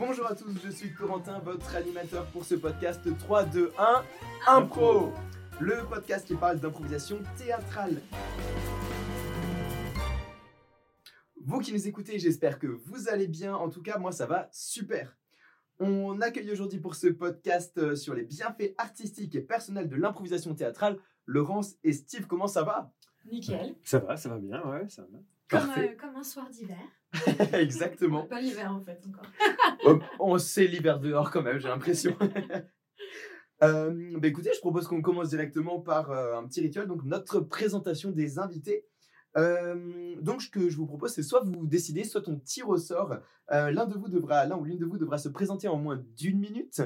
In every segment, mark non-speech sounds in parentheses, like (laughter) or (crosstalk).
Bonjour à tous, je suis Corentin, votre animateur pour ce podcast 3, 2, 1, Impro Le podcast qui parle d'improvisation théâtrale. Vous qui nous écoutez, j'espère que vous allez bien. En tout cas, moi, ça va super. On accueille aujourd'hui pour ce podcast euh, sur les bienfaits artistiques et personnels de l'improvisation théâtrale Laurence et Steve. Comment ça va? Nickel. Ça va, ça va bien, ouais, ça va. Comme, euh, comme un soir d'hiver. (laughs) Exactement. Pas l'hiver en fait encore. (laughs) Oh, on sait l'hiver dehors quand même, j'ai l'impression. (laughs) Euh, bah écoutez, je propose qu'on commence directement par euh, un petit rituel, donc notre présentation des invités. Euh, donc, ce que je vous propose, c'est soit vous décidez, soit on tire au sort. Euh, l'un de vous devra, l'un ou l'une de vous devra se présenter en moins d'une minute,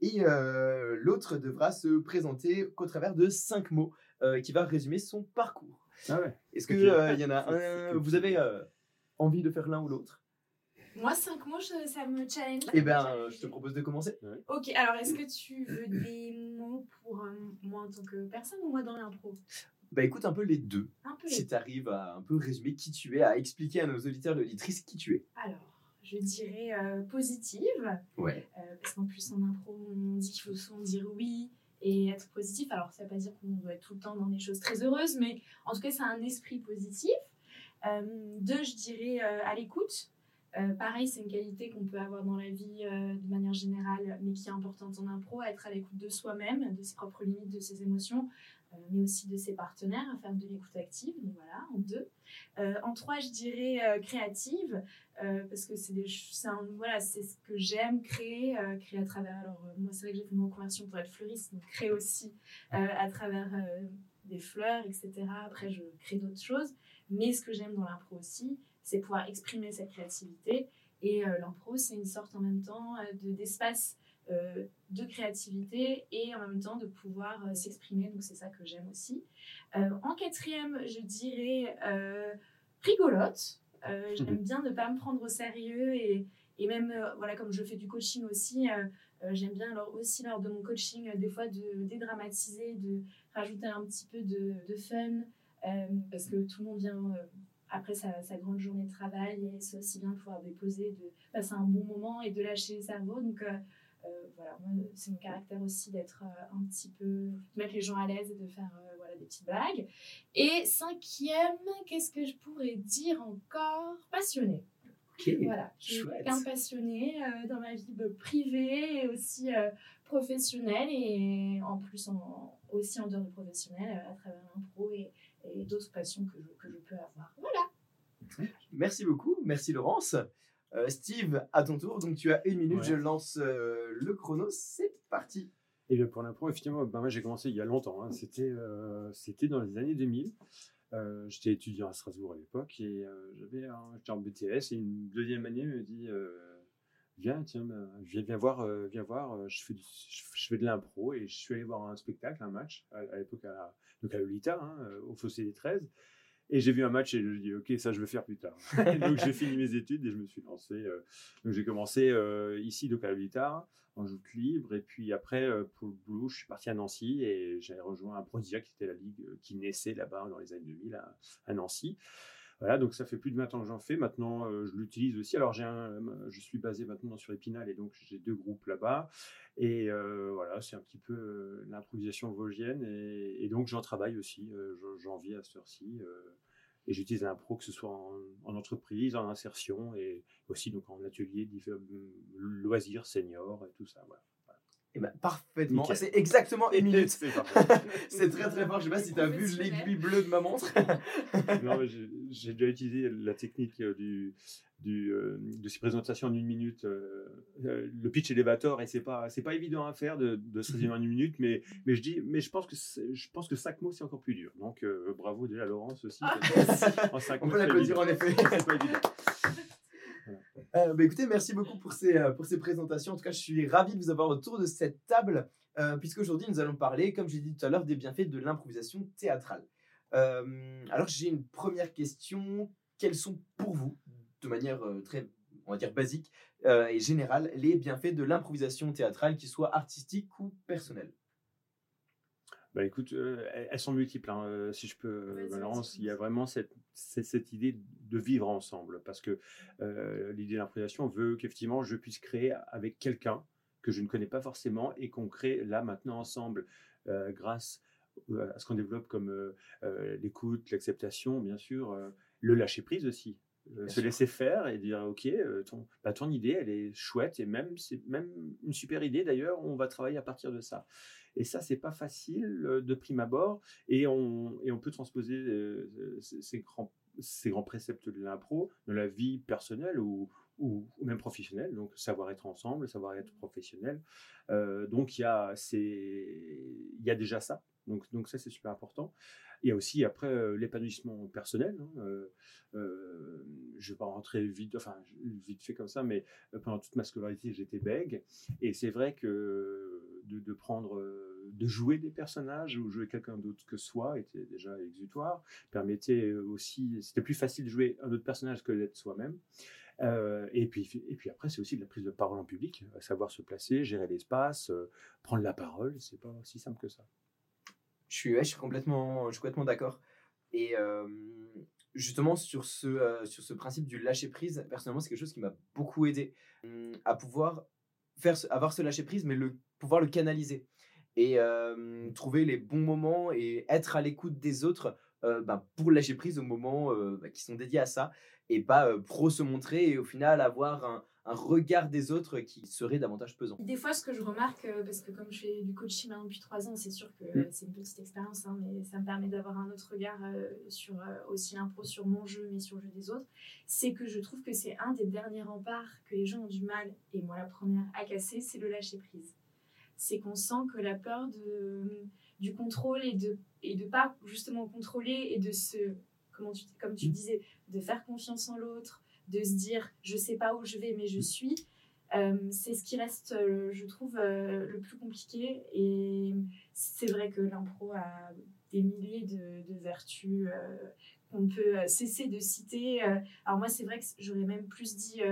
et euh, l'autre devra se présenter qu'au travers de cinq mots, euh, qui va résumer son parcours. Ah ouais. Est-ce que euh, il y en a un Vous avez euh, envie de faire l'un ou l'autre Moi, 5 mots, je- ça me challenge. Eh ben, euh, je te propose de commencer. Ok, alors est-ce que tu veux des mots pour euh, moi en tant que personne ou moi dans l'impro Bah écoute un peu les deux. Un peu Si tu arrives à un peu résumer qui tu es, à expliquer à nos auditeurs et auditrices qui tu es. Alors, je dirais euh, positive, Ouais. euh, parce qu'en plus en impro, on dit qu'il faut souvent dire oui et être positif. Alors, ça ne veut pas dire qu'on doit être tout le temps dans des choses très heureuses, mais en tout cas, c'est un esprit positif. Euh, deux, je dirais euh, à l'écoute. Euh, pareil, c'est une qualité qu'on peut avoir dans la vie de manière générale, mais qui est importante en impro, être à l'écoute de soi-même, de ses propres limites, de ses émotions, mais aussi de ses partenaires, faire de l'écoute active. Donc voilà, en deux. En trois, je dirais créative, parce que c'est voilà, ce que j'aime créer, créer à travers. Alors, moi, c'est vrai que j'ai fait une reconversion pour être fleuriste, donc créer aussi à travers des fleurs, etc. Après, je crée d'autres choses. Mais ce que j'aime dans l'impro aussi, c'est pouvoir exprimer cette créativité. Et euh, l'impro, c'est une sorte en même temps euh, de- d'espace euh, de créativité et en même temps de pouvoir euh, s'exprimer. Donc c'est ça que j'aime aussi. En quatrième, je dirais rigolote. J'aime bien ne pas me prendre au sérieux et, et même, voilà, comme je fais du coaching aussi, j'aime bien alors, aussi lors de mon coaching, des fois, de dédramatiser, de rajouter un petit peu de, de fun, parce que tout le monde vient euh, après sa, sa grande journée de travail et c'est aussi bien de pouvoir déposer, de passer un bon moment et de lâcher le cerveau. Donc euh, euh, voilà, moi, c'est mon caractère aussi d'être euh, un petit peu, de mettre les gens à l'aise et de faire euh, voilà, des petites blagues. Et cinquième, qu'est-ce que je pourrais dire encore? Passionné. Ok. Voilà, je suis quelqu'un passionné euh, dans ma vie euh, privée et aussi euh, professionnelle et en plus en- aussi en dehors du professionnel euh, à travers l'impro et, et d'autres passions que je, que je peux avoir. Voilà. Merci beaucoup. Merci Laurence. Euh, Steve, à ton tour. Donc tu as une minute. Ouais. Je lance euh, le chrono. C'est parti. Et bien pour l'impro, effectivement, bah, moi j'ai commencé il y a longtemps. hein. C'était, euh, c'était dans les années 2000. Euh, j'étais étudiant à Strasbourg à l'époque et euh, j'avais un, j'étais en BTS et une deuxième année me dit euh, viens tiens bah, viens, viens voir euh, viens voir euh, je fais du- je, fais de l'impro et je suis allé voir un spectacle un match à, à l'époque à, la- donc à Lolita hein, euh, au Fossé des 13 et j'ai vu un match et je dis ok ça je vais faire plus tard (laughs) donc j'ai fini mes études et je me suis lancé euh, donc j'ai commencé euh, ici donc à Lolita en joute libre. Et puis après, euh, pour le boulot, je suis parti à Nancy et j'ai rejoint un Prodisia qui était la ligue qui naissait là-bas dans les années 2000 à, à Nancy. Voilà, donc ça fait plus de 20 ans que j'en fais. Maintenant, euh, je l'utilise aussi. Alors, j'ai euh, je suis basé maintenant sur Épinal et donc j'ai deux groupes là-bas. Et euh, voilà, c'est un petit peu l'improvisation vosgienne. Et, donc, j'en travaille aussi. j'en- vis à cette heure-ci. et j'utilise l'impro, que ce soit en, en entreprise, en insertion et aussi donc en atelier, loisirs, seniors et tout ça. Voilà. Eh ben, parfaitement. Nickel. C'est exactement une minute. C'est parfait. (laughs) C'est très très fort. Je sais pas si tu as vu l'aiguille bleue de ma montre. (laughs) Non, mais j'ai j'ai déjà utilisé la technique euh, du, du, euh, de ces présentations en une minute, euh, le pitch elevator, et c'est pas, c'est pas évident à faire de, de se résumer en une minute, mais, mais je dis, mais je pense que, je pense que cinq mots c'est encore plus dur. Donc euh, bravo déjà Laurence aussi. Ah, en On mots, peut l'applaudir en effet. (laughs) C'est pas évident. Euh, bah, écoutez, merci beaucoup pour ces, euh, pour ces présentations. En tout cas, je suis ravi de vous avoir autour de cette table, euh, puisqu'aujourd'hui, nous allons parler, comme j'ai dit tout à l'heure, des bienfaits de l'improvisation théâtrale. Euh, alors, j'ai une première question. Quels sont pour vous, de manière très, on va dire, basique et générale, les bienfaits de l'improvisation théâtrale, qu'ils soient artistiques ou personnels? Bah écoute, euh, elles sont multiples, hein, euh, si je peux, Vas-y, Valence. Il y a vraiment cette, cette, idée de vivre ensemble, parce que euh, l'idée de l'improvisation veut qu'effectivement je puisse créer avec quelqu'un que je ne connais pas forcément et qu'on crée là maintenant ensemble euh, grâce euh, à ce qu'on développe comme euh, euh, l'écoute, l'acceptation, bien sûr, euh, le lâcher prise aussi. Bien se sûr. laisser faire et dire ok euh, ton, bah, ton idée elle est chouette et même c'est même une super idée d'ailleurs on va travailler à partir de ça et ça c'est pas facile euh, de prime abord et on, et on peut transposer euh, ces, ces grands, ces grands préceptes de l'impro dans la vie personnelle ou, ou, ou même professionnelle donc savoir être ensemble savoir être professionnel Euh, donc il y a c'est il y a déjà ça donc donc ça c'est super important il y a aussi après euh, l'épanouissement personnel. hein, euh, je ne vais pas rentrer vite, enfin vite fait comme ça, mais pendant toute ma scolarité j'étais bègue et c'est vrai que de, de prendre, de jouer des personnages ou jouer quelqu'un d'autre que soi était déjà exutoire, permettait aussi, c'était plus facile de jouer un autre personnage que d'être soi-même. Euh, et, puis, et puis après, c'est aussi de la prise de parole en public, savoir se placer, gérer l'espace, euh, prendre la parole, c'est pas aussi simple que ça. Je suis, je suis complètement, complètement d'accord. Et euh, justement, sur ce, sur ce principe du lâcher prise, personnellement, c'est quelque chose qui m'a beaucoup aidé hum, à pouvoir faire, avoir ce lâcher prise, mais le, pouvoir le canaliser. Et trouver les bons moments et être à l'écoute des autres euh, bah, pour lâcher prise au moment euh, bah, qui sont dédiés à ça et pas euh, pro se montrer et au final avoir un, un regard des autres qui serait davantage pesant. Des fois, ce que je remarque, parce que comme je fais du coaching maintenant depuis trois ans, c'est sûr que euh, Mm. c'est une petite expérience, hein, mais ça me permet d'avoir un autre regard sur aussi l'impro, sur mon jeu, mais sur le jeu des autres. C'est que je trouve que c'est un des derniers remparts que les gens ont du mal, et moi la première, à casser, c'est le lâcher prise. C'est qu'on sent que la peur de, du contrôle et de et de pas justement contrôler et de se comment tu comme tu disais de faire confiance en l'autre de se dire je sais pas où je vais mais je suis euh, c'est ce qui reste euh, je trouve euh, le plus compliqué. Et c'est vrai que l'impro a des milliers de, de vertus qu'on peut cesser de citer. Alors moi c'est vrai que j'aurais même plus dit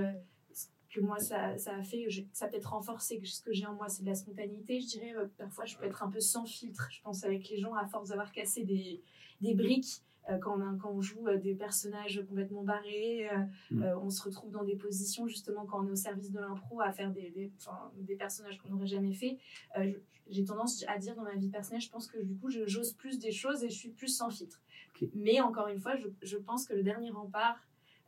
que moi ça, ça a fait je- ça a peut-être renforcé que ce que j'ai en moi c'est de la spontanéité je dirais. Euh, parfois je peux être un peu sans filtre. Je pense avec les gens à force d'avoir cassé des, des briques euh, quand, on a- quand on joue euh, des personnages complètement barrés Mm. on se retrouve dans des positions justement quand on est au service de l'impro à faire des, des, personnages qu'on n'aurait jamais fait. J'ai tendance à dire dans ma vie personnelle je pense que du coup j'ose plus des choses et je suis plus sans filtre. Mais encore une fois je, je pense que le dernier rempart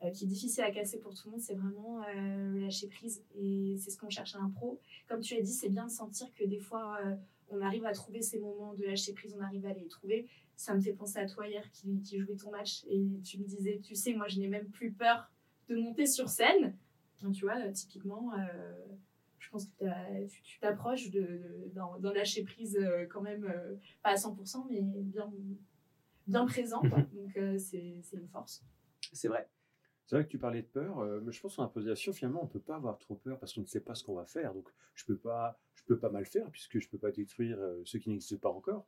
euh, qui est difficile à casser pour tout le monde, c'est vraiment euh, le lâcher prise. Et c'est ce qu'on cherche à l'impro. Comme tu as dit, c'est bien de sentir que des fois, euh, on arrive à trouver ces moments de lâcher prise, on arrive à les trouver. Ça me fait penser à toi hier qui, qui jouait ton match et tu me disais, tu sais, moi je n'ai même plus peur de monter sur scène. Donc, tu vois, typiquement, euh, je pense que tu t'approches d'un lâcher prise euh, quand même, euh, pas à 100%, mais bien, bien présent. quoi. (laughs) Donc c'est une force. C'est vrai. C'est vrai que tu parlais de peur, euh, mais je pense qu'en improvisation, finalement, on ne peut pas avoir trop peur parce qu'on ne sait pas ce qu'on va faire. Donc, je ne peux, pas- peux pas mal faire puisque je ne peux pas détruire euh, ce qui n'existe pas encore.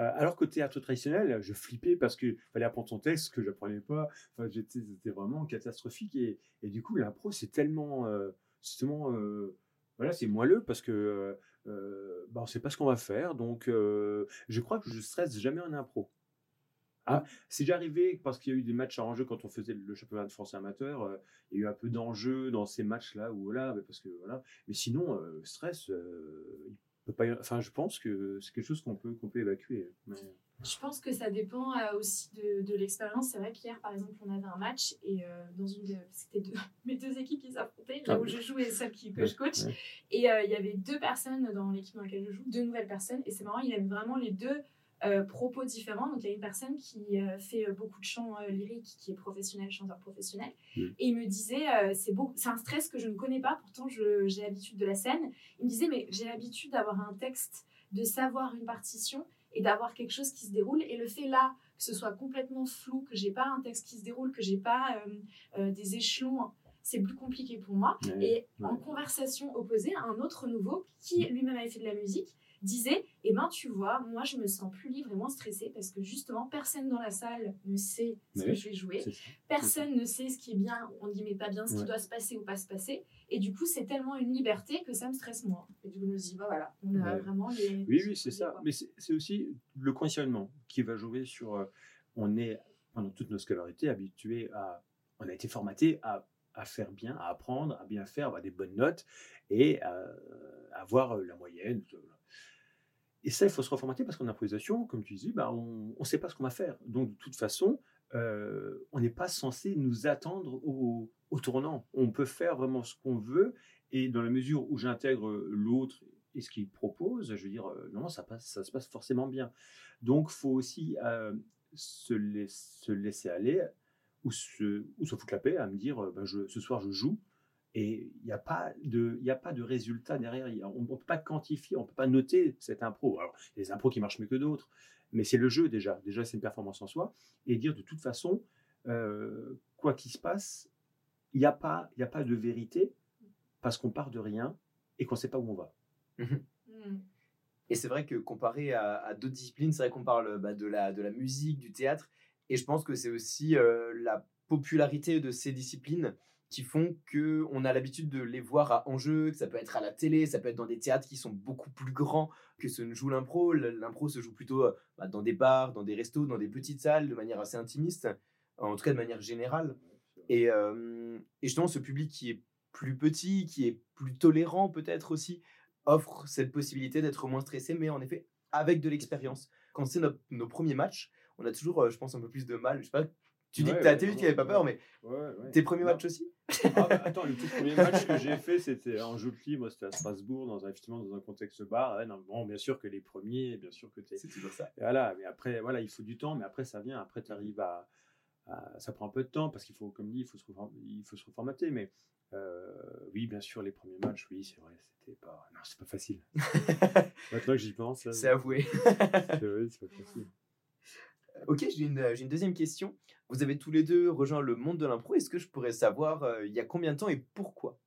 Euh, alors qu'au théâtre traditionnel, je flippais parce qu'il fallait apprendre son texte que je n'apprenais pas. Enfin, c'était vraiment catastrophique. Et, du coup, l'impro, c'est tellement. euh, voilà, c'est moelleux parce que bah, on ne sait pas ce qu'on va faire. Donc, je crois que je stresse jamais en impro. Ah, c'est déjà arrivé parce qu'il y a eu des matchs en jeu quand on faisait le championnat de France amateur. euh, il y a eu un peu d'enjeu dans ces matchs-là ou mais parce que voilà. Mais sinon, euh, stress, euh, il peut pas. Enfin, je pense que c'est quelque chose qu'on peut qu'on peut évacuer. Mais- Je pense que ça dépend euh, aussi de, de l'expérience. C'est vrai qu'hier, par exemple, on avait un match et euh, dans une, c'était deux, (laughs) mes deux équipes qui s'affrontaient, là Ah où je joue et celle qui, que je coach. Et euh, il y avait deux personnes dans l'équipe dans laquelle je joue, deux nouvelles personnes. Et c'est marrant, il y avait vraiment les deux euh, propos différents. Donc il y a une personne qui euh, fait euh, beaucoup de chants euh, lyriques, qui est professionnel, chanteur professionnel. Mm. Et il me disait, c'est beau, c'est un stress que je ne connais pas, pourtant j'ai l'habitude de la scène. Il me disait, mais j'ai l'habitude d'avoir un texte, de savoir une partition et d'avoir quelque chose qui se déroule. Et le fait là que ce soit complètement flou, que j'ai pas un texte qui se déroule, que j'ai pas des échelons, c'est plus compliqué pour moi. Et en conversation opposée, un autre nouveau qui lui-même avait fait de la musique disait Eh ben, tu vois, moi, je me sens plus libre et moins stressée parce que justement, personne dans la salle ne sait ce que je vais jouer. Personne ne sait ce qui est bien, on dit mais pas bien, ce qui doit se passer ou pas se passer. Et du coup, c'est tellement une liberté que ça me stresse moins. Et du coup, je me dis, bah voilà, on a Ouais. vraiment les. Oui, oui, c'est ça. quoi. Mais c'est aussi le conditionnement qui va jouer sur. euh, on est, pendant toute notre scolarité, habitué à. On a été formaté à, à faire bien, à apprendre, à bien faire, à avoir des bonnes notes et à, avoir la moyenne. Et ça, il faut se reformater parce qu'en improvisation, comme tu disais, bah, on ne sait pas ce qu'on va faire. Donc, de toute façon, euh, on n'est pas censé nous attendre au, tournant. On peut faire vraiment ce qu'on veut et dans la mesure où j'intègre l'autre et ce qu'il propose, je veux dire, euh, non, ça, se passe forcément bien. Donc, faut aussi euh, se, laiss- se laisser aller ou se, ou foutre la paix à me dire, je, ce soir, je joue. Et il n'y a, pas de- il y a pas de résultat derrière. Il y a- on ne peut pas quantifier, on ne peut pas noter cette impro. Alors, il y a des impros qui marchent mieux que d'autres, mais c'est le jeu déjà. Déjà, c'est une performance en soi. Et dire de toute façon, euh, quoi qu'il se passe, il n'y a, pas- il y a pas de vérité parce qu'on part de rien et qu'on ne sait pas où on va. Hmm. Et c'est vrai que comparé à, à d'autres disciplines, c'est vrai qu'on parle bah, de, la, de la musique, du théâtre, et je pense que c'est aussi euh, la popularité de ces disciplines qui font que on a l'habitude de les voir à enjeu, que ça peut être à la télé, ça peut être dans des théâtres qui sont beaucoup plus grands que ce ne joue l'impro. L'impro se joue plutôt euh, bah, dans des bars, dans des restos, dans des petites salles, de manière assez intimiste, en tout cas de manière générale. Et, euh, et justement, ce public qui est plus petit, qui est plus tolérant peut-être aussi, offre cette possibilité d'être moins stressé, mais en effet, avec de l'expérience. Quand c'est nos, premiers matchs, on a toujours, euh, je pense, un peu plus de mal. Tu dis que tu as ouais, vu qu'il avait pas peur, mais tes premiers matchs aussi Ah bah, attends, le tout premier match que j'ai fait, c'était en jeu de libre, moi c'était à Strasbourg, dans un, effectivement dans un contexte bar. Ouais, non, bon, bien sûr que les premiers, bien sûr que tu es. C'est toujours ça. Voilà, mais après, voilà, il faut du temps, mais après ça vient, après tu arrives à, à- Ça prend un peu de temps parce qu'il faut, comme dit, il faut se, il faut se reformater, mais euh, oui, bien sûr, les premiers matchs, oui, c'est vrai, c'était pas. Non, c'est pas facile. (laughs) Maintenant que j'y pense, C'est avoué. c'est vrai, c'est pas facile. Ok, j'ai une, j'ai une deuxième question. Vous avez tous les deux rejoint le monde de l'impro. Est-ce que je pourrais savoir euh, il y a combien de temps et pourquoi?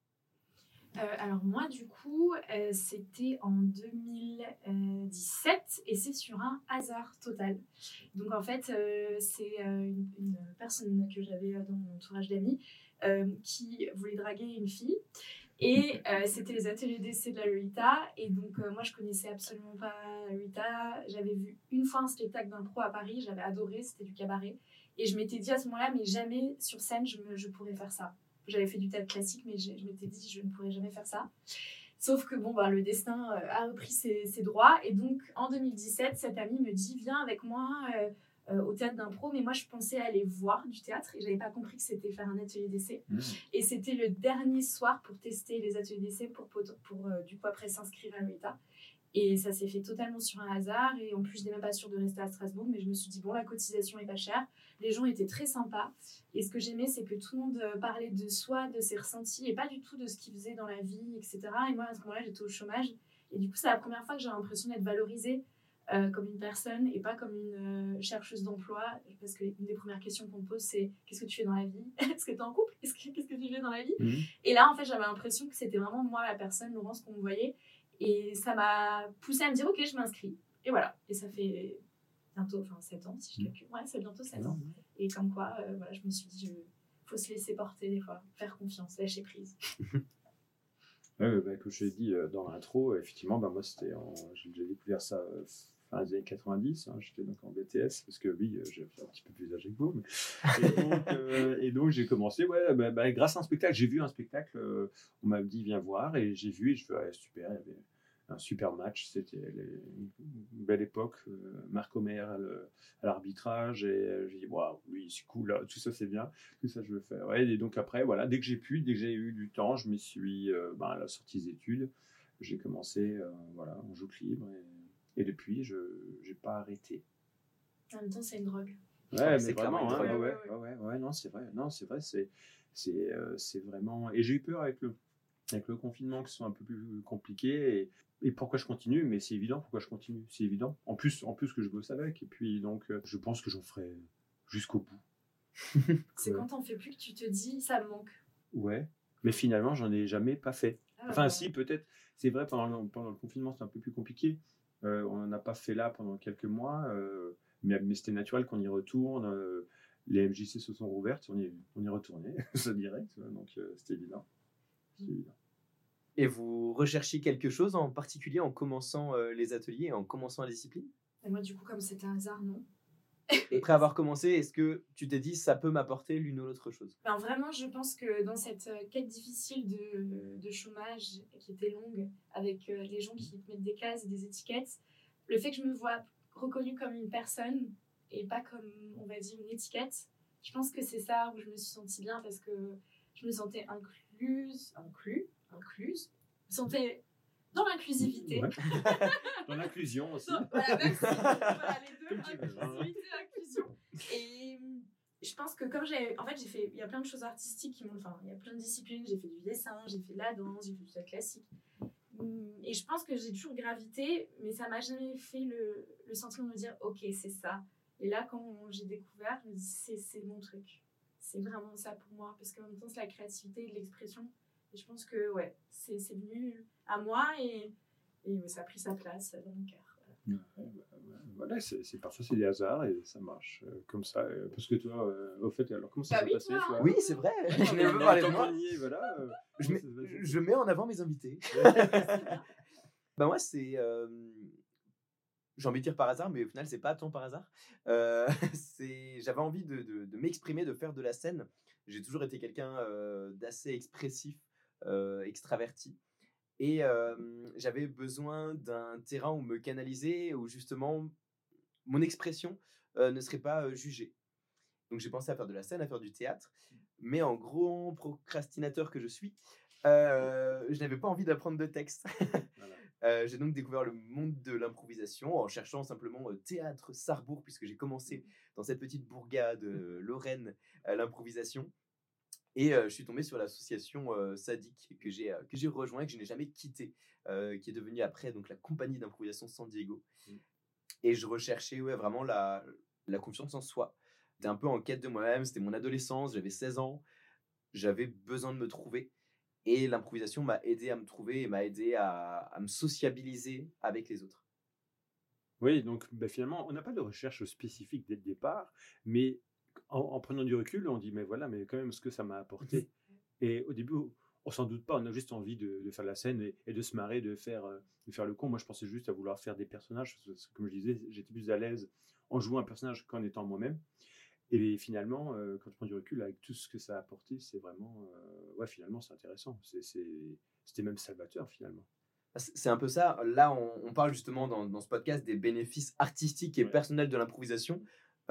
Euh, alors moi du coup euh, c'était en 2017 et c'est sur un hasard total. Donc en fait euh, c'est euh, une, une personne que j'avais dans mon entourage d'amis euh, qui voulait draguer une fille et euh, c'était les ateliers d'essai de la Lolita et donc euh, moi je connaissais absolument pas la Lolita. J'avais vu une fois un spectacle d'impro à Paris, j'avais adoré, c'était du cabaret et je m'étais dit à ce moment-là mais jamais sur scène je, me- je pourrais faire ça. J'avais fait du théâtre classique, mais je, m'étais dit je ne pourrais jamais faire ça. Sauf que bon, bah, le destin euh, a repris ses, ses droits. Et donc en 2017, cette amie me dit Viens avec moi euh, au théâtre d'impro. Mais moi, je pensais aller voir du théâtre et j'avais pas compris que c'était faire un atelier d'essai. Mmh. Et c'était le dernier soir pour tester les ateliers d'essai pour, pour, pour, euh, du coup après s'inscrire à l'ETA. Et ça s'est fait totalement sur un hasard. Et en plus, je n'étais même pas sûre de rester à Strasbourg. Mais je me suis dit, bon, la cotisation est pas chère. Les gens étaient très sympas. Et ce que j'aimais, c'est que tout le monde euh, parlait de soi, de ses ressentis, et pas du tout de ce qu'il faisait dans la vie, etc. Et moi, à ce moment-là, j'étais au chômage. Et du coup, c'est la première fois que j'ai l'impression d'être valorisée euh, comme une personne et pas comme une euh, chercheuse d'emploi. Parce que une des premières questions qu'on me pose, c'est qu'est-ce que tu fais dans la vie? (laughs) Est-ce que tu es en couple? Est-ce que- Qu'est-ce que tu fais dans la vie? Mmh. et là, en fait, j'avais l'impression que c'était vraiment moi, la personne, Laurence, qu'on me voyait. Et ça m'a poussé à me dire, ok, je m'inscris. Et voilà. Et ça fait bientôt, enfin 7 ans, si je Mm. calcule. Ouais, c'est bientôt 7 Ah ans. Et comme quoi, euh, voilà, je me suis dit, il faut se laisser porter des fois, faire confiance, lâcher prise. (laughs) Ouais, ouais, bah, comme je l'ai dit dans l'intro, effectivement, bah, moi, c'était en- j'ai déjà découvert ça fin des années 90. hein, J'étais donc en BTS, parce que oui, euh, j'ai un petit peu plus âgé que vous. mais- Et donc, (laughs) euh, donc, j'ai commencé, ouais, bah, bah, grâce à un spectacle. J'ai vu un spectacle, euh, on m'a dit, viens voir, et j'ai vu, et je fais, ouais, super, il y avait un super match. C'était une belle époque. Marc Omer à l'arbitrage, et j'ai dit, waouh, oui, c'est cool, là, tout ça, c'est bien tout ça je veux faire. Ouais, et donc après, voilà, dès que j'ai pu, dès que j'ai eu du temps, je me suis euh, ben, à la sortie des études, j'ai commencé euh, voilà, en joue libre et, et depuis, je n'ai pas arrêté. En même temps, c'est une drogue. Ouais, c'est mais clairement vraiment, hein, drogue. ouais, Ouais, ouais, ouais, ouais, non, c'est vrai, non, c'est vrai, c'est, c'est, euh, c'est vraiment. Et j'ai eu peur avec le, avec le confinement, qui sont un peu plus compliqués. Et, et pourquoi je continue Mais c'est évident, pourquoi je continue C'est évident. En plus, en plus que je bosse avec. Et puis, donc, euh, je pense que j'en ferai jusqu'au bout. (laughs) C'est quand t'en fais plus que tu te dis, ça me manque. Ouais. Mais finalement, j'en ai jamais pas fait. Ah, Enfin, si, peut-être. C'est vrai, pendant le, pendant le confinement, c'était un peu plus compliqué. On n'en a pas fait là pendant quelques mois, mais, mais c'était naturel qu'on y retourne. les MJC se sont rouvertes, on y, on y retournait, (laughs) ça dirait. Donc c'était évident. évident. Et vous recherchiez quelque chose en particulier en commençant les ateliers, en commençant la discipline? Et Moi, du coup, comme c'était un hasard, non. Après avoir commencé, est-ce que tu t'es dit ça peut m'apporter l'une ou l'autre chose? Ben, Vraiment, je pense que dans cette euh, quête difficile de, chômage qui était longue, avec euh, les gens qui mettent des cases des étiquettes, le fait que je me vois reconnue comme une personne et pas comme, on va dire, une étiquette, je pense que c'est ça où je me suis sentie bien parce que je me sentais incluse, inclus, incluse, je me sentais dans l'inclusivité. (laughs) dans l'inclusion aussi. voilà, même si, voilà, les deux, inclusivité, inclusion. Et je pense que comme j'ai, en fait, j'ai fait, il y a plein de choses artistiques qui m'ont, enfin, il y a plein de disciplines. J'ai fait du dessin, j'ai fait de la danse, j'ai fait du classique. Et je pense que j'ai toujours gravité, mais ça m'a jamais fait le, le sentiment de me dire, ok, c'est ça. Et là, quand j'ai découvert, je me dis, c'est mon truc. C'est vraiment ça pour moi, parce qu'en même temps, c'est la créativité et l'expression. Et je pense que, ouais, c'est venu à moi et, et ça a pris sa place dans mon cœur. Voilà, c'est parfois c'est des hasards et ça marche euh, comme ça. Euh, parce que toi, euh, au fait, alors comment ça bah s'est passé toi Oui, c'est vrai. je de voilà, mets, je, mets, en avant mes invités. (laughs) (laughs) bah moi, c'est j'ai envie de dire par hasard, mais au final, c'est pas tant par hasard. Euh, (laughs) J'avais envie de, de, de m'exprimer, de faire de la scène. J'ai toujours été quelqu'un d'assez expressif, extraverti. Et j'avais besoin d'un terrain où me canaliser, où justement mon expression ne serait pas jugée. Donc j'ai pensé à faire de la scène, à faire du théâtre, mais en gros procrastinateur que je suis, je n'avais pas envie d'apprendre de texte. (laughs) (laughs) j'ai donc découvert le monde de l'improvisation en cherchant simplement théâtre Sarrebourg, puisque j'ai commencé dans cette petite bourgade lorraine l'improvisation. Et je suis tombé sur l'association Sadique que j'ai que j'ai rejoint, que je n'ai jamais quitté, qui est devenue après donc la compagnie d'improvisation San Diego. Mmh. Et je recherchais ouais, vraiment la, la confiance en soi. J'étais un peu en quête de moi-même, c'était mon adolescence, j'avais 16 ans, j'avais besoin de me trouver. Et l'improvisation m'a aidé à me trouver et m'a aidé à, à, me sociabiliser avec les autres. Oui, donc bah, finalement, on n'a pas de recherche spécifique dès le départ, mais en, prenant du recul, on dit, mais voilà, mais quand même, ce que ça m'a apporté. Et au début, on s'en doute pas, on a juste envie de, faire la scène et, de se marrer, de faire, euh, de faire le con. Moi, je pensais juste à vouloir faire des personnages, comme je disais, j'étais plus à l'aise en jouant un personnage qu'en étant moi-même. Et finalement, euh, quand tu prends du recul, avec tout ce que ça a apporté, c'est vraiment, euh, ouais, finalement, c'est intéressant. C'était même salvateur, finalement. Ah, c'est un peu ça. Là, on, parle justement dans, ce podcast des bénéfices artistiques et personnels de l'improvisation.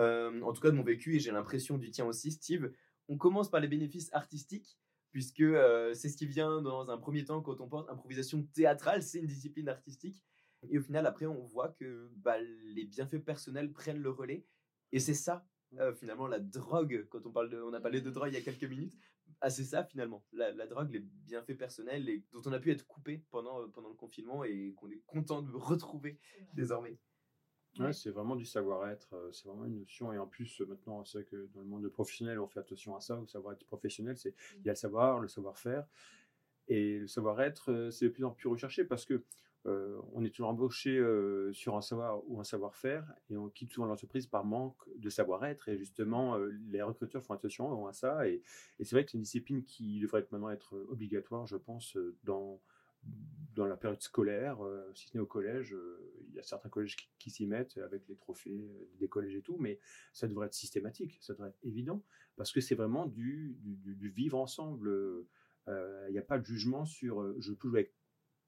Euh, en tout cas de mon vécu, et j'ai l'impression du tien aussi, Steve. On commence par les bénéfices artistiques, puisque euh, c'est ce qui vient dans un premier temps quand on pense improvisation théâtrale, c'est une discipline artistique. Et au final, après, on voit que bah, les bienfaits personnels prennent le relais. Et c'est ça, euh, finalement, la drogue, quand on, parle de, on a parlé de drogue il y a quelques minutes, ah, c'est ça, finalement, la, la, drogue, les bienfaits personnels dont on a pu être coupé pendant, pendant le confinement et qu'on est content de retrouver désormais. Ouais, c'est vraiment du savoir-être, euh, c'est vraiment une notion. Et en plus, euh, maintenant, c'est que dans le monde professionnel, on fait attention à ça, au savoir-être professionnel, c'est il y a le savoir, le savoir-faire. Et le savoir-être, euh, c'est de plus en plus recherché parce que on est toujours embauché sur un savoir ou un savoir-faire et on quitte souvent l'entreprise par manque de savoir-être. Et justement, les recruteurs font attention à ça. Et, et c'est vrai que c'est une discipline qui devrait maintenant être obligatoire, je pense, dans dans la période scolaire, euh, si ce n'est au collège, euh, il y a certains collèges qui, s'y mettent avec les trophées euh, des collèges et tout, mais ça devrait être systématique, ça devrait être évident, parce que c'est vraiment du, vivre ensemble. Il n'y a pas de jugement sur je peux jouer avec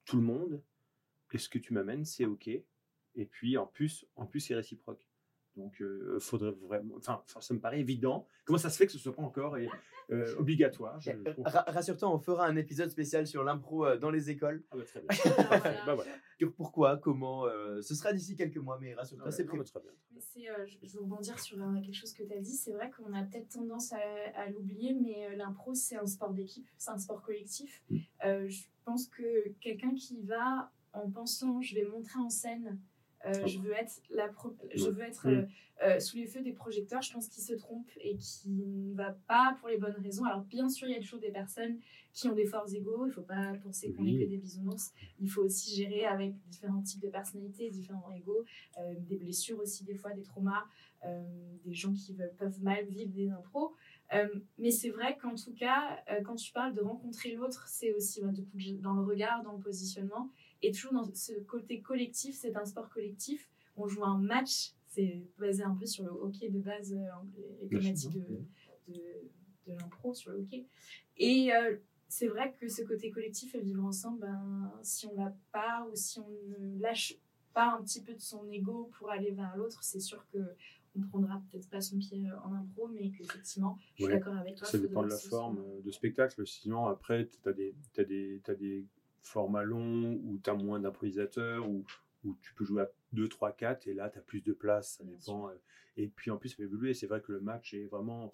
tout le monde, et ce que tu m'amènes, c'est OK. Et puis en plus, en plus c'est réciproque. Donc, il faudrait vraiment. Enfin, ça me paraît évident. Comment ça se fait que ce soit pas encore euh, (laughs) obligatoire. Rassure-toi, on fera un épisode spécial sur l'impro euh, dans les écoles. Ah bah, très bien. (laughs) bah, voilà. Sur pourquoi, comment. Euh, ce sera d'ici quelques mois, mais rassure-toi, c'est prévu. je veux rebondir sur quelque chose que tu as dit. C'est vrai qu'on a peut-être tendance à, l'oublier, mais l'impro, c'est un sport d'équipe, c'est un sport collectif. Mm. je pense que quelqu'un qui va en pensant, je vais montrer en scène euh, Ah je veux être, la pro- je Ouais. veux être Mm. euh, euh, sous les feux des projecteurs. Je pense qu'il se trompe et qui ne va pas pour les bonnes raisons. Alors, bien sûr, il y a toujours des personnes qui ont des forts égaux. Il ne faut pas penser qu'on Oui. est que des bisounours. Il faut aussi gérer avec différents types de personnalités, différents égaux, des blessures aussi, des fois, des traumas, des gens qui veulent, peuvent mal vivre des impros. Euh, mais c'est vrai qu'en tout cas, euh, quand tu parles de rencontrer l'autre, c'est aussi bah, coup, dans le regard, dans le positionnement, et toujours dans ce côté collectif, c'est un sport collectif. On joue un match, c'est basé un peu sur le hockey de base, euh, les thématiques de, de, de l'impro sur le hockey. Et euh, c'est vrai que ce côté collectif et vivre ensemble, ben, si on l'a pas ou si on ne lâche pas un petit peu de son ego pour aller vers l'autre, c'est sûr que on prendra peut-être pas son pied euh, en impro, mais qu'effectivement, je suis Ouais. d'accord avec toi. Ça dépend de la forme de spectacle. Sinon, après, tu as des, t'as des, t'as des formats longs où tu as moins d'improvisateurs, où, où tu peux jouer à 2, 3, 4, et là, tu as plus de place. Ça dépend. euh, Et puis, en plus, ça peut évoluer. C'est vrai que le match est vraiment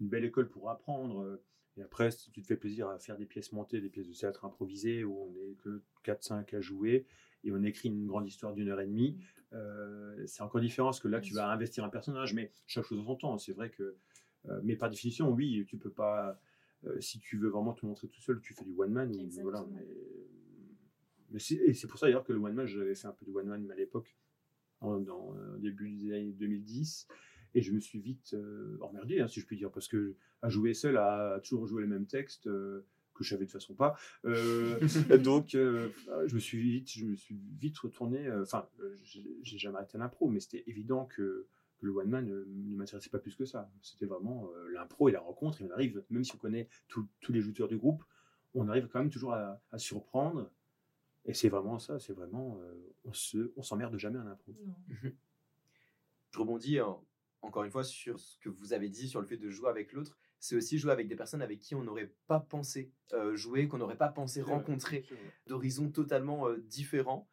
une belle école pour apprendre. euh, Et après, si tu te fais plaisir à faire des pièces montées, des pièces de théâtre improvisées, où on n'est que 4-5 à jouer, et on écrit une grande histoire d'une heure et demie, euh, c'est encore différent parce que là, tu vas investir un personnage, mais chaque chose en son temps. C'est vrai que euh, mais par définition, oui, tu peux pas. Euh, si tu veux vraiment te montrer tout seul, tu fais du one man. ou- Voilà, Exactement. mais mais c'est, et c'est pour ça d'ailleurs que le one man, j'avais fait un peu de one man à l'époque, en, dans euh, début des années 2010, et je me suis vite euh, emmerdé, hein, si je puis dire, parce que à jouer seul, à, à toujours jouer les mêmes textes. euh, que je savais de toute façon pas. Euh, (laughs) donc, euh, je me suis vite, je me suis vite retourné. Enfin, euh, j'ai jamais arrêté l'impro, mais c'était évident que que le one man euh, ne m'intéressait pas plus que ça. C'était vraiment euh, l'impro et la rencontre. Et on arrive, même si on connaît tous tous les jouteurs du groupe, on arrive quand même toujours à, à surprendre. Et c'est vraiment ça, c'est vraiment, euh, on se, on s'emmerde jamais à l'impro. Non. Je rebondis en- encore une fois sur ce que vous avez dit sur le fait de jouer avec l'autre. C'est aussi jouer avec des personnes avec qui on n'aurait pas pensé euh, jouer, qu'on n'aurait pas pensé rencontrer, d'horizons totalement euh, différents.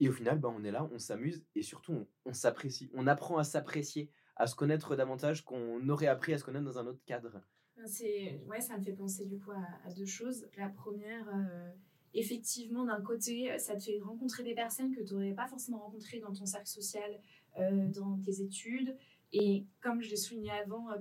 Et au final, ben, on est là, on s'amuse et surtout on, s'apprécie. On apprend à s'apprécier, à se connaître davantage qu'on aurait appris à se connaître dans un autre cadre. C'est, ouais, ça me fait penser du coup à, deux choses. La première, euh, effectivement, d'un côté, ça te fait rencontrer des personnes que tu n'aurais pas forcément rencontrées dans ton cercle social, euh, dans tes études. Et comme je l'ai souligné avant, euh,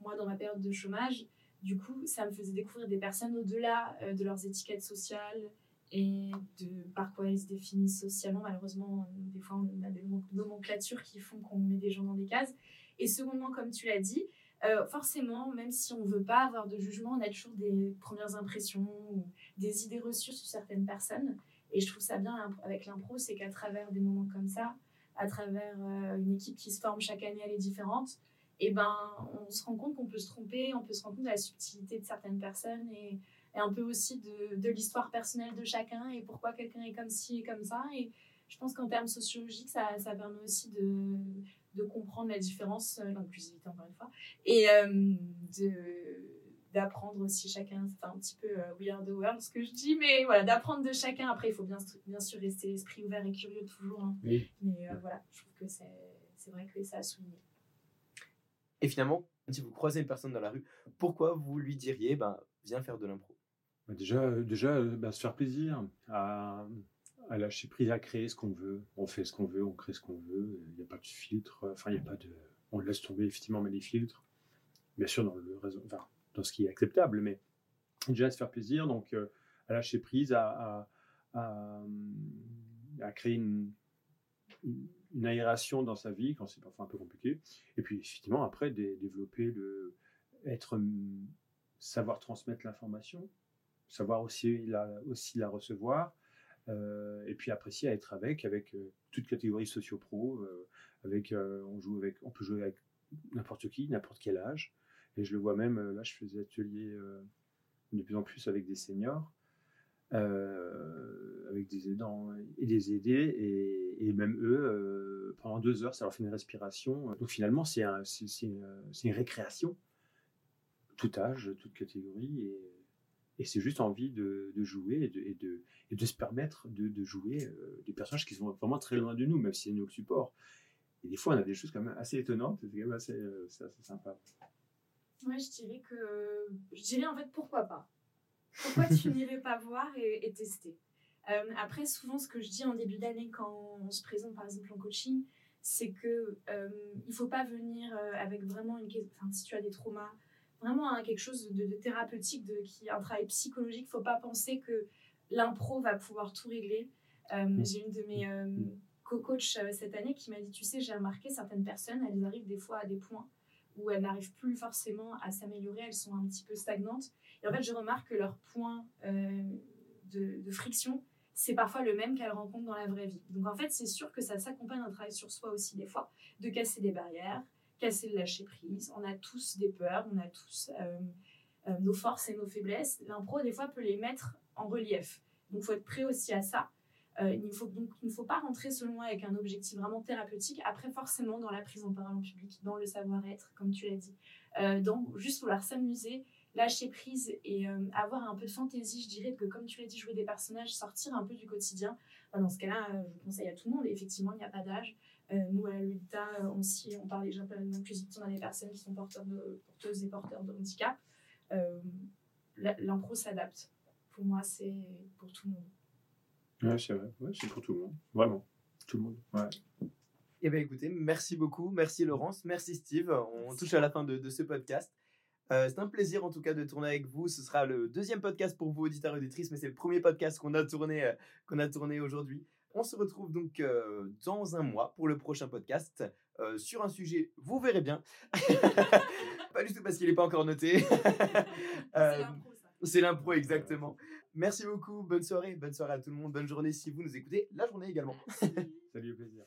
moi, dans ma période de chômage, du coup, ça me faisait découvrir des personnes au-delà de leurs étiquettes sociales et de par quoi ils se définissent socialement. Malheureusement, des fois, on a des nom- nomenclatures qui font qu'on met des gens dans des cases. Et secondement, comme tu l'as dit, euh, forcément, même si on veut pas avoir de jugement, on a toujours des premières impressions ou des idées reçues sur certaines personnes. Et je trouve ça bien avec l'impro, c'est qu'à travers des moments comme ça, à travers euh, une équipe qui se forme chaque année, elle est différente, et ben on se rend compte qu'on peut se tromper, on peut se rendre compte de la subtilité de certaines personnes et un peu aussi de, de l'histoire personnelle de chacun et pourquoi quelqu'un est comme ci et comme ça. Et je pense qu'en termes sociologiques, ça, ça permet aussi de, de comprendre la différence, euh, l'inclusivité encore une fois, et euh, de d'apprendre aussi chacun, c'est un petit peu euh, we are the world ce que je dis, mais voilà, d'apprendre de chacun. Après, il faut bien, bien sûr rester l'esprit ouvert et curieux toujours, hein. Oui. mais euh, voilà, je trouve que c'est c'est vrai que ça a souligné. Et finalement, si vous croisez une personne dans la rue, pourquoi vous lui diriez, ben, viens faire de l'impro? Déjà, euh, déjà euh, bah, se faire plaisir, à, lâcher prise, à créer ce qu'on veut. On fait ce qu'on veut, on crée ce qu'on veut. Il n'y a pas de filtre. Il n'y a pas de. On laisse tomber effectivement, mais les filtres. Bien sûr, dans le raison, enfin, dans ce qui est acceptable, mais déjà se faire plaisir. Donc, euh, à lâcher prise, à, créer une, aération dans sa vie quand c'est parfois un peu compliqué. Et puis, effectivement, après, dé- développer le. être. savoir transmettre l'information savoir aussi la, aussi la recevoir, euh, et puis apprécier à être avec, avec euh, toute catégorie socio-pro. euh, avec, on, joue avec, on peut jouer avec n'importe qui, n'importe quel âge. Et je le vois même, là, je faisais atelier euh, de plus en plus avec des seniors, avec des aidants et des aidés, et, même eux, pendant deux heures, ça leur fait une respiration. Donc finalement, c'est un, une, une récréation, tout âge, toute catégorie, et c'est juste envie de, de jouer et de, et, de, et de se permettre de, de jouer euh, des personnages qui sont vraiment très loin de nous, même si c'est nous le support. Et des fois, on a des choses quand même assez étonnantes, c'est quand même assez, euh, assez sympa. Moi, je dirais que. Je dirais en fait, pourquoi pas Pourquoi tu (laughs) n'irais pas voir et, et tester? Euh, après, souvent, ce que je dis en début d'année quand on se présente, par exemple, en coaching, c'est que euh, il faut pas venir avec vraiment une enfin, si tu as des traumas, vraiment hein, quelque chose de, thérapeutique, de, qui un travail psychologique. Faut pas penser que l'impro va pouvoir tout régler. Euh, mm. J'ai une de mes co-coachs cette année qui m'a dit, tu sais, j'ai remarqué certaines personnes, elles arrivent des fois à des points où elles n'arrivent plus forcément à s'améliorer, elles sont un petit peu stagnantes. Et en fait, je remarque que leur point de, de friction, c'est parfois le même qu'elle rencontre dans la vraie vie. Donc en fait, c'est sûr que ça s'accompagne d'un travail sur soi aussi des fois, de casser des barrières, casser le lâcher prise. On a tous des peurs, on a tous euh, euh, nos forces et nos faiblesses. L'impro, des fois, peut les mettre en relief. Donc il faut être prêt aussi à ça. Euh, il faut, donc, il ne faut pas rentrer selon moi avec un objectif vraiment thérapeutique. Après, forcément, dans la prise en parole en public, dans le savoir-être, comme tu l'as dit, dans juste vouloir s'amuser, lâcher prise et euh, avoir un peu de fantaisie, je dirais que comme tu l'as dit, jouer des personnages, sortir un peu du quotidien. Dans ce cas-là, euh, je conseille à tout le monde. effectivement, il n'y a pas d'âge. Euh, nous, à l'ULTA, on, on parle déjà d'inclusivité, on a des personnes qui sont porteurs de, porteuses et porteurs de handicap. L'impro s'adapte. Pour moi, c'est pour tout le monde. Ouais, c'est vrai. Ouais, c'est pour tout le monde. Vraiment. Tout le monde. Ouais. Eh bien, écoutez, merci beaucoup. Merci Laurence. Merci Steve. On touche à la fin de, de ce podcast. Euh, c'est un plaisir en tout cas de tourner avec vous. Ce sera le deuxième podcast pour vous, auditeurs et auditrices, mais c'est le premier podcast qu'on a tourné, euh, qu'on a tourné aujourd'hui. On se retrouve donc euh, dans un mois pour le prochain podcast sur un sujet, vous verrez bien. (laughs) pas du tout parce qu'il n'est pas encore noté. (laughs) c'est l'impro, exactement. Merci beaucoup, bonne soirée, bonne soirée à tout le monde, bonne journée si vous nous écoutez, la journée également. Salut, au plaisir.